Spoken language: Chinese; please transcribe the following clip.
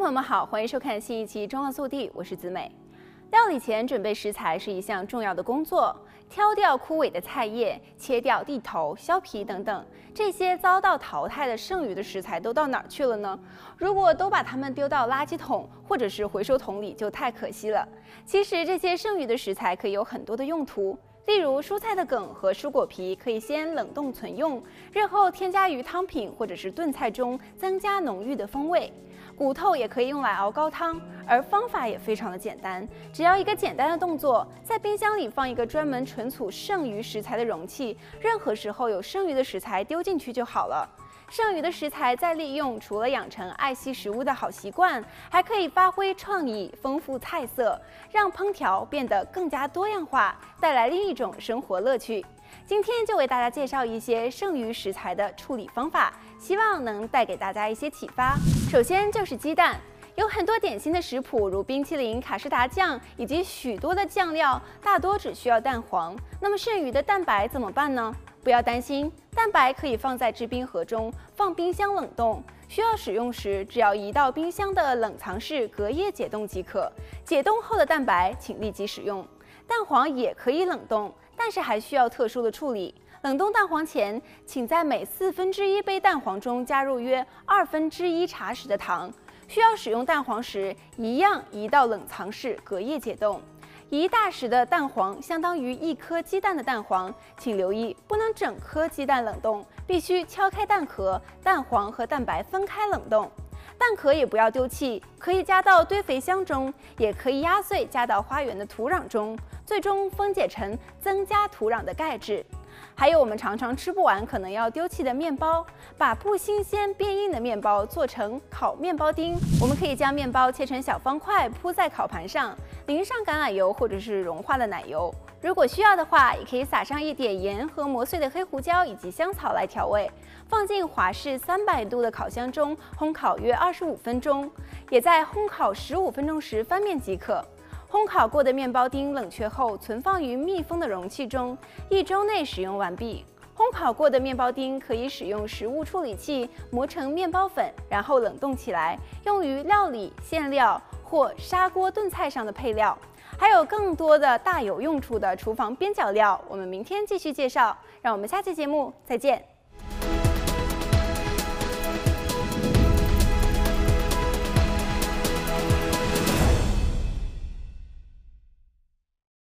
朋友们好，欢迎收看新一期《中澳速递》，我是子美。料理前准备食材是一项重要的工作，挑掉枯萎的菜叶，切掉蒂头、削皮等等，这些遭到淘汰的剩余的食材都到哪儿去了呢？如果都把它们丢到垃圾桶或者是回收桶里，就太可惜了。其实这些剩余的食材可以有很多的用途，例如蔬菜的梗和蔬果皮可以先冷冻存用，日后添加于汤品或者是炖菜中，增加浓郁的风味。骨头也可以用来熬高汤，而方法也非常的简单，只要一个简单的动作，在冰箱里放一个专门存储剩余食材的容器，任何时候有剩余的食材丢进去就好了。剩余的食材再利用，除了养成爱惜食物的好习惯，还可以发挥创意，丰富菜色，让烹调变得更加多样化，带来另一种生活乐趣。今天就为大家介绍一些剩余食材的处理方法，希望能带给大家一些启发。首先就是鸡蛋，有很多点心的食谱，如冰淇淋、卡士达酱以及许多的酱料，大多只需要蛋黄。那么剩余的蛋白怎么办呢？不要担心，蛋白可以放在制冰盒中，放冰箱冷冻。需要使用时，只要移到冰箱的冷藏室隔夜解冻即可。解冻后的蛋白，请立即使用。蛋黄也可以冷冻。但是还需要特殊的处理。冷冻蛋黄前，请在每四分之一杯蛋黄中加入约二分之一茶匙的糖。需要使用蛋黄时，一样移到冷藏室隔夜解冻。一大匙的蛋黄相当于一颗鸡蛋的蛋黄，请留意不能整颗鸡蛋冷冻，必须敲开蛋壳，蛋黄和蛋白分开冷冻。蛋壳也不要丢弃，可以加到堆肥箱中，也可以压碎加到花园的土壤中。最终分解成增加土壤的钙质，还有我们常常吃不完可能要丢弃的面包，把不新鲜变硬的面包做成烤面包丁。我们可以将面包切成小方块铺在烤盘上，淋上橄榄油或者是融化的奶油。如果需要的话，也可以撒上一点盐和磨碎的黑胡椒以及香草来调味，放进华氏三百度的烤箱中烘烤约二十五分钟，也在烘烤十五分钟时翻面即可。烘烤过的面包丁冷却后，存放于密封的容器中，一周内使用完毕。烘烤过的面包丁可以使用食物处理器磨成面包粉，然后冷冻起来，用于料理、馅料或砂锅炖菜上的配料。还有更多的大有用处的厨房边角料，我们明天继续介绍。让我们下期节目再见。